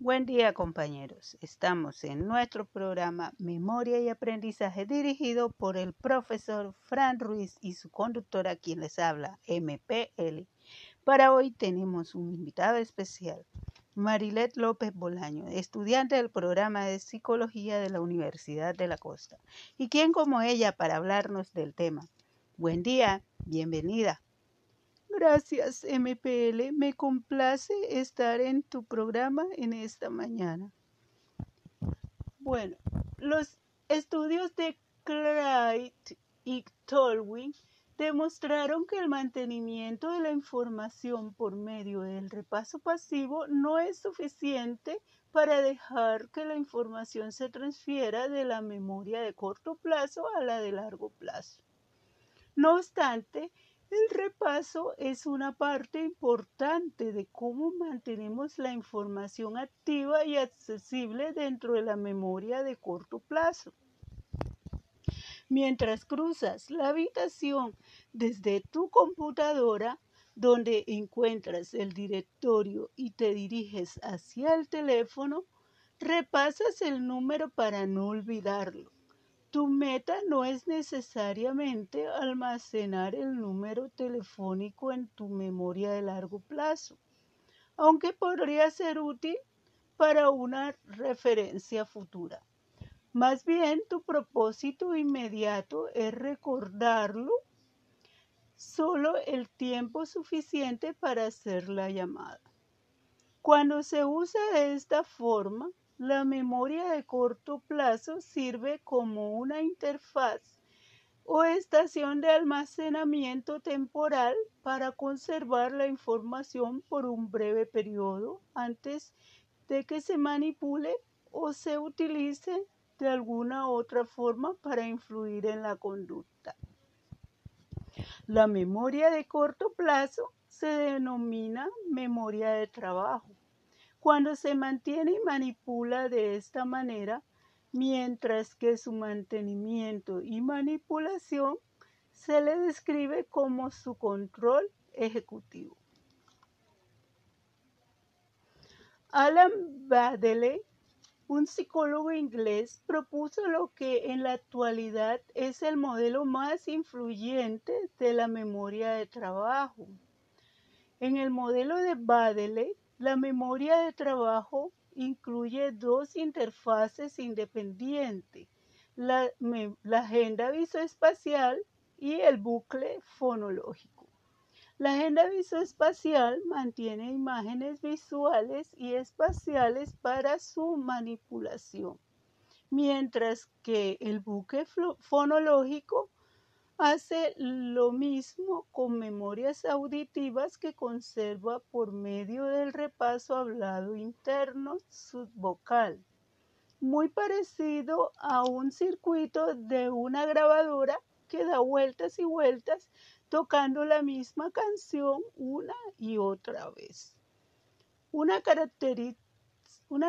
Buen día compañeros, estamos en nuestro programa Memoria y Aprendizaje dirigido por el profesor Fran Ruiz y su conductora quien les habla, MPL. Para hoy tenemos un invitado especial, Marilet López Bolaño, estudiante del programa de Psicología de la Universidad de la Costa, y quien como ella para hablarnos del tema. Buen día, bienvenida. Gracias, MPL. Me complace estar en tu programa en esta mañana. Bueno, los estudios de Clyde y Tolwyn demostraron que el mantenimiento de la información por medio del repaso pasivo no es suficiente para dejar que la información se transfiera de la memoria de corto plazo a la de largo plazo. No obstante, el repaso es una parte importante de cómo mantenemos la información activa y accesible dentro de la memoria de corto plazo. Mientras cruzas la habitación desde tu computadora, donde encuentras el directorio y te diriges hacia el teléfono, repasas el número para no olvidarlo. Tu meta no es necesariamente almacenar el número telefónico en tu memoria de largo plazo, aunque podría ser útil para una referencia futura. Más bien, tu propósito inmediato es recordarlo solo el tiempo suficiente para hacer la llamada. Cuando se usa de esta forma, la memoria de corto plazo sirve como una interfaz o estación de almacenamiento temporal para conservar la información por un breve periodo antes de que se manipule o se utilice de alguna otra forma para influir en la conducta. La memoria de corto plazo se denomina memoria de trabajo cuando se mantiene y manipula de esta manera, mientras que su mantenimiento y manipulación se le describe como su control ejecutivo. Alan Baddeley, un psicólogo inglés, propuso lo que en la actualidad es el modelo más influyente de la memoria de trabajo. En el modelo de Baddeley, la memoria de trabajo incluye dos interfaces independientes, la, agenda visoespacial y el bucle fonológico. La agenda visoespacial mantiene imágenes visuales y espaciales para su manipulación, mientras que el bucle fonológico Hace lo mismo con memorias auditivas que conserva por medio del repaso hablado interno subvocal, muy parecido a un circuito de una grabadora que da vueltas y vueltas tocando la misma canción una y otra vez. Una,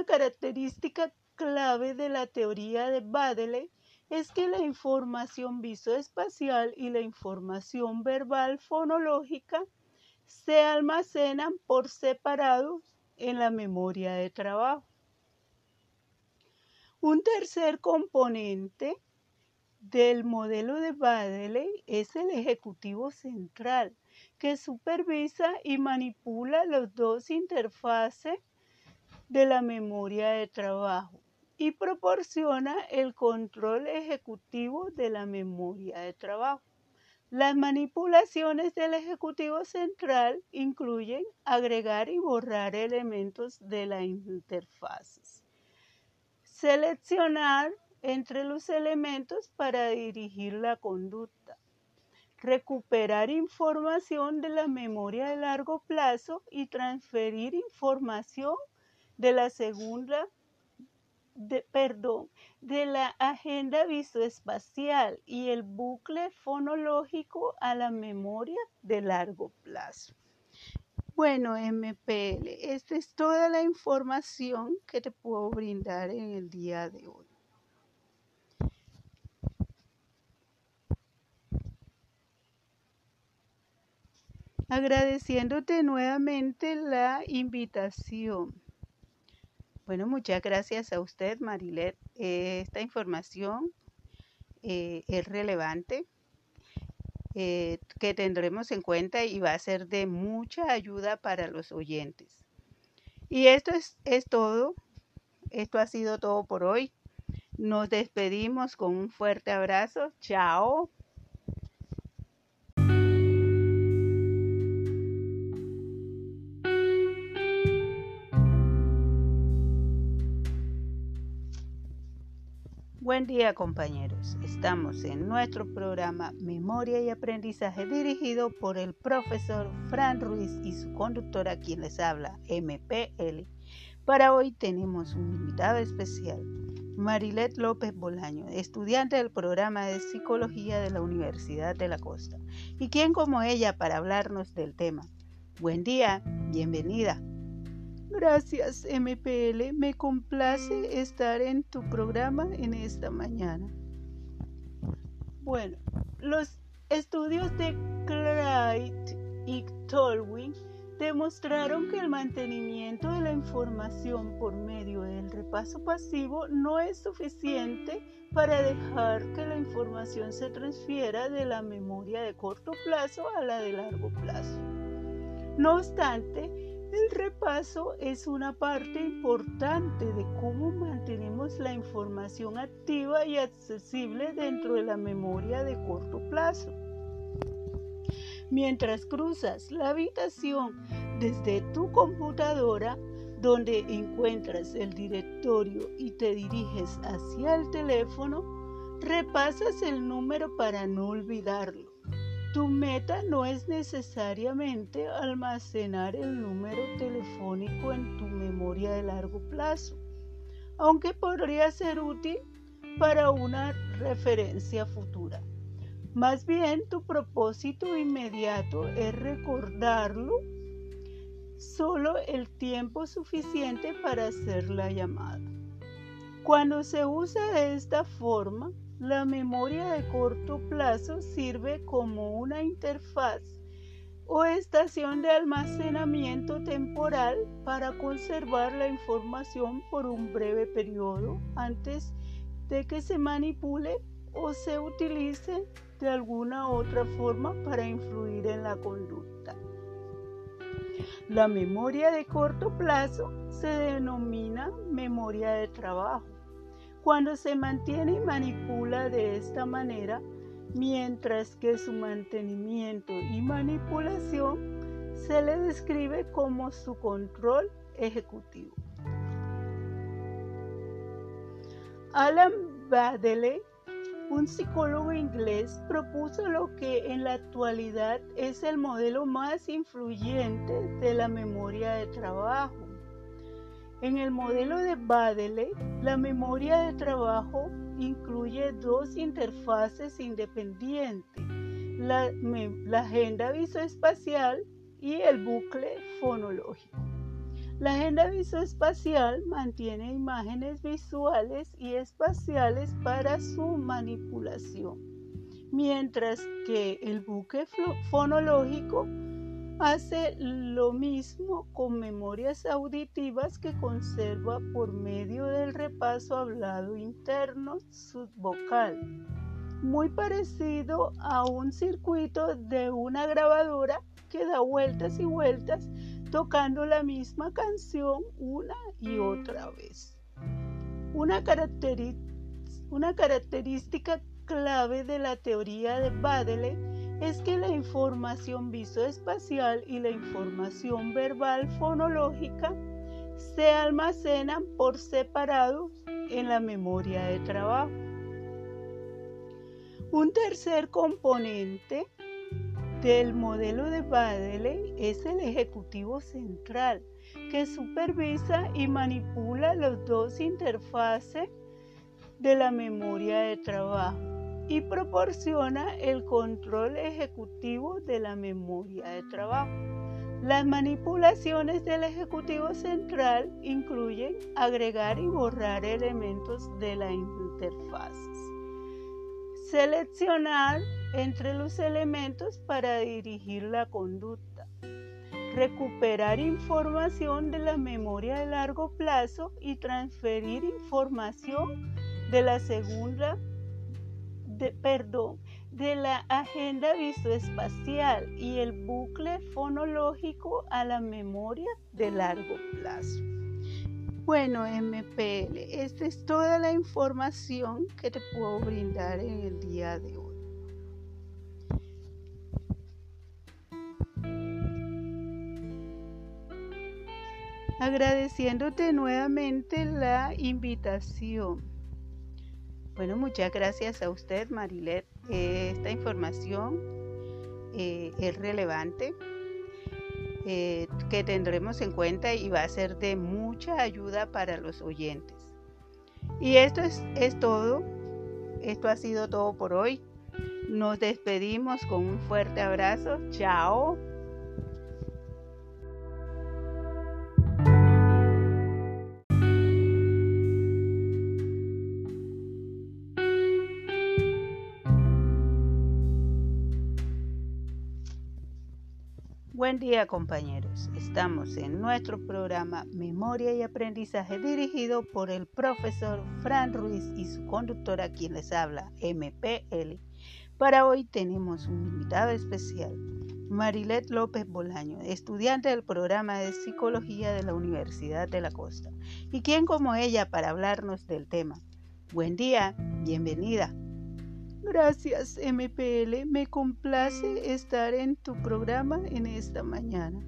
característica clave de la teoría de Baddeley es que la información visoespacial y la información verbal fonológica se almacenan por separado en la memoria de trabajo. Un tercer componente del modelo de Baddeley es el ejecutivo central, que supervisa y manipula los dos interfaces de la memoria de trabajo y proporciona el control ejecutivo de la memoria de trabajo. Las manipulaciones del Ejecutivo Central incluyen agregar y borrar elementos de la interfaz, seleccionar entre los elementos para dirigir la conducta, recuperar información de la memoria de largo plazo y transferir información de la segunda de, perdón, de la agenda visoespacial y el bucle fonológico a la memoria de largo plazo. Bueno, MPL, esta es toda la información que te puedo brindar en el día de hoy. Agradeciéndote nuevamente la invitación Bueno, muchas gracias a usted, Marilet. esta información eh, es relevante, eh, que tendremos en cuenta y va a ser de mucha ayuda para los oyentes. Y esto es, es todo. Esto ha sido todo por hoy. Nos despedimos con un fuerte abrazo. Chao. Buen día compañeros, estamos en nuestro programa Memoria y Aprendizaje dirigido por el profesor Fran Ruiz y su conductora quien les habla, MPL. Para hoy tenemos un invitado especial, Marilet López Bolaño, estudiante del programa de Psicología de la Universidad de la Costa, y quien como ella para hablarnos del tema. Buen día, bienvenida. Gracias, MPL. Me complace estar en tu programa en esta mañana. Bueno, los estudios de Clyde y Tolwyn demostraron que el mantenimiento de la información por medio del repaso pasivo no es suficiente para dejar que la información se transfiera de la memoria de corto plazo a la de largo plazo. No obstante, el repaso es una parte importante de cómo mantenemos la información activa y accesible dentro de la memoria de corto plazo. Mientras cruzas la habitación desde tu computadora, donde encuentras el directorio y te diriges hacia el teléfono, repasas el número para no olvidarlo. Tu meta no es necesariamente almacenar el número telefónico en tu memoria de largo plazo, aunque podría ser útil para una referencia futura. Más bien, tu propósito inmediato es recordarlo solo el tiempo suficiente para hacer la llamada. Cuando se usa de esta forma, la memoria de corto plazo sirve como una interfaz o estación de almacenamiento temporal para conservar la información por un breve periodo antes de que se manipule o se utilice de alguna otra forma para influir en la conducta. La memoria de corto plazo se denomina memoria de trabajo cuando se mantiene y manipula de esta manera, mientras que su mantenimiento y manipulación se le describe como su control ejecutivo. Alan Baddeley, un psicólogo inglés, propuso lo que en la actualidad es el modelo más influyente de la memoria de trabajo en el modelo de Baddeley, la memoria de trabajo incluye dos interfaces independientes, la, agenda visoespacial y el bucle fonológico. La agenda visoespacial mantiene imágenes visuales y espaciales para su manipulación, mientras que el bucle fonológico hace lo mismo con memorias auditivas que conserva por medio del repaso hablado interno subvocal, muy parecido a un circuito de una grabadora que da vueltas y vueltas tocando la misma canción una y otra vez. Una, una característica clave de la teoría de Baddeley es que la información visoespacial y la información verbal fonológica se almacenan por separado en la memoria de trabajo. Un tercer componente del modelo de Baddeley es el ejecutivo central, que supervisa y manipula las dos interfaces de la memoria de trabajo y proporciona el control ejecutivo de la memoria de trabajo. Las manipulaciones del Ejecutivo Central incluyen agregar y borrar elementos de la interfaz, seleccionar entre los elementos para dirigir la conducta, recuperar información de la memoria de largo plazo y transferir información de la segunda, de, perdón, de la agenda visoespacial y el bucle fonológico a la memoria de largo plazo. Bueno, MPL, esta es toda la información que te puedo brindar en el día de hoy. Agradeciéndote nuevamente la invitación. Bueno, muchas gracias a usted, Marilet. Esta información eh, es relevante, eh, que tendremos en cuenta y va a ser de mucha ayuda para los oyentes. Y esto es, es todo. Esto ha sido todo por hoy. Nos despedimos con un fuerte abrazo. Chao. Buen día compañeros, estamos en nuestro programa Memoria y Aprendizaje dirigido por el profesor Fran Ruiz y su conductora quien les habla, MPL. Para hoy tenemos un invitado especial, Marilet López Bolaño, estudiante del programa de Psicología de la Universidad de la Costa, y quien como ella para hablarnos del tema. Buen día, bienvenida. Gracias, MPL. Me complace estar en tu programa en esta mañana.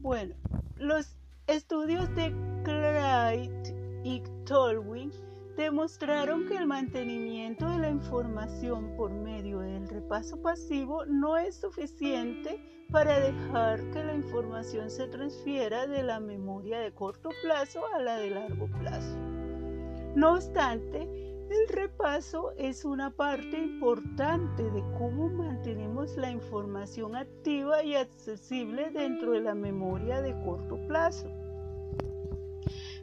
Bueno, los estudios de Clyde y Tolwyn demostraron que el mantenimiento de la información por medio del repaso pasivo no es suficiente para dejar que la información se transfiera de la memoria de corto plazo a la de largo plazo. No obstante, el repaso es una parte importante de cómo mantenemos la información activa y accesible dentro de la memoria de corto plazo.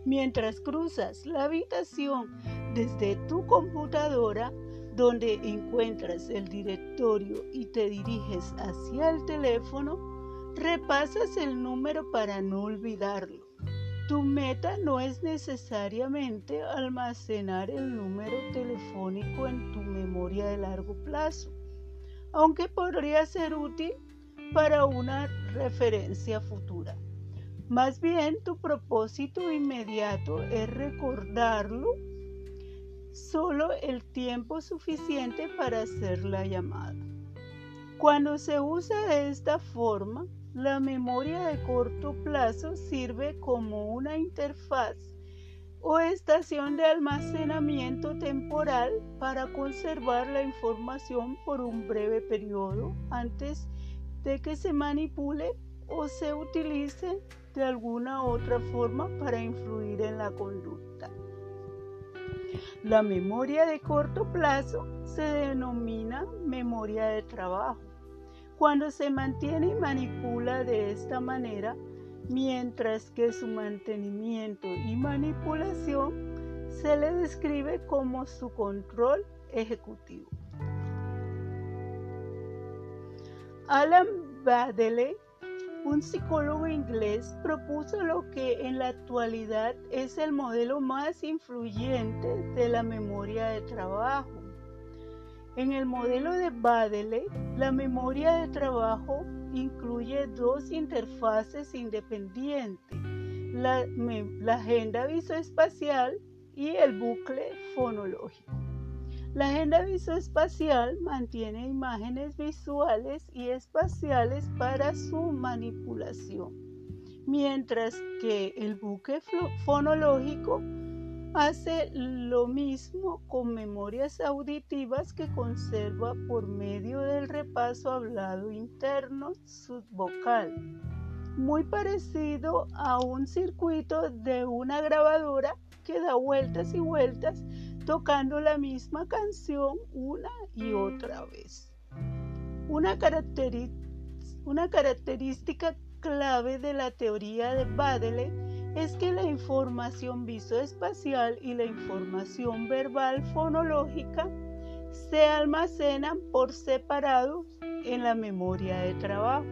Mientras cruzas la habitación desde tu computadora, donde encuentras el directorio y te diriges hacia el teléfono, repasas el número para no olvidarlo. Tu meta no es necesariamente almacenar el número telefónico en tu memoria de largo plazo, aunque podría ser útil para una referencia futura. Más bien, tu propósito inmediato es recordarlo solo el tiempo suficiente para hacer la llamada. Cuando se usa de esta forma, la memoria de corto plazo sirve como una interfaz o estación de almacenamiento temporal para conservar la información por un breve periodo antes de que se manipule o se utilice de alguna otra forma para influir en la conducta. La memoria de corto plazo se denomina memoria de trabajo cuando se mantiene y manipula de esta manera, mientras que su mantenimiento y manipulación se le describe como su control ejecutivo. Alan Baddeley, un psicólogo inglés, propuso lo que en la actualidad es el modelo más influyente de la memoria de trabajo en el modelo de Baddeley, la memoria de trabajo incluye dos interfaces independientes, la, agenda visoespacial y el bucle fonológico. La agenda visoespacial mantiene imágenes visuales y espaciales para su manipulación, mientras que el bucle fonológico Hace lo mismo con memorias auditivas que conserva por medio del repaso hablado interno subvocal, muy parecido a un circuito de una grabadora que da vueltas y vueltas tocando la misma canción una y otra vez. Una, una característica clave de la teoría de Baddeley es que la información visoespacial y la información verbal fonológica se almacenan por separado en la memoria de trabajo.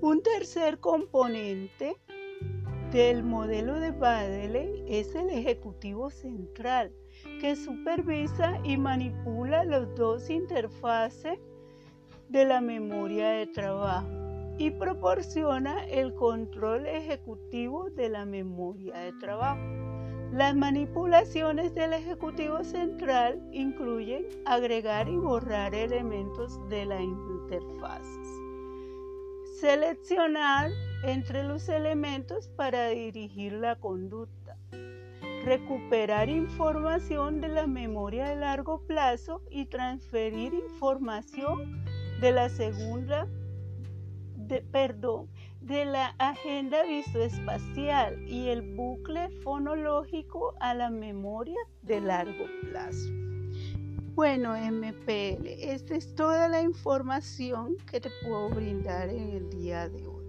Un tercer componente del modelo de Baddeley es el ejecutivo central, que supervisa y manipula los dos interfaces de la memoria de trabajo y proporciona el control ejecutivo de la memoria de trabajo. Las manipulaciones del Ejecutivo Central incluyen agregar y borrar elementos de la interfaces, seleccionar entre los elementos para dirigir la conducta, recuperar información de la memoria de largo plazo y transferir información de la segunda, de, perdón, de la agenda visoespacial y el bucle fonológico a la memoria de largo plazo. Bueno, MPL, esta es toda la información que te puedo brindar en el día de hoy.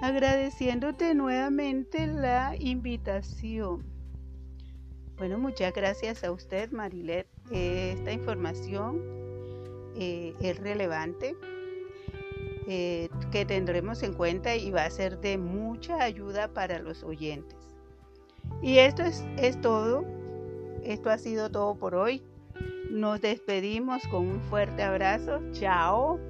Agradeciéndote nuevamente la invitación. Bueno, muchas gracias a usted, Marilet. esta información eh, es relevante, eh, que tendremos en cuenta y va a ser de mucha ayuda para los oyentes. Y esto es, es todo. Esto ha sido todo por hoy. Nos despedimos con un fuerte abrazo. Chao.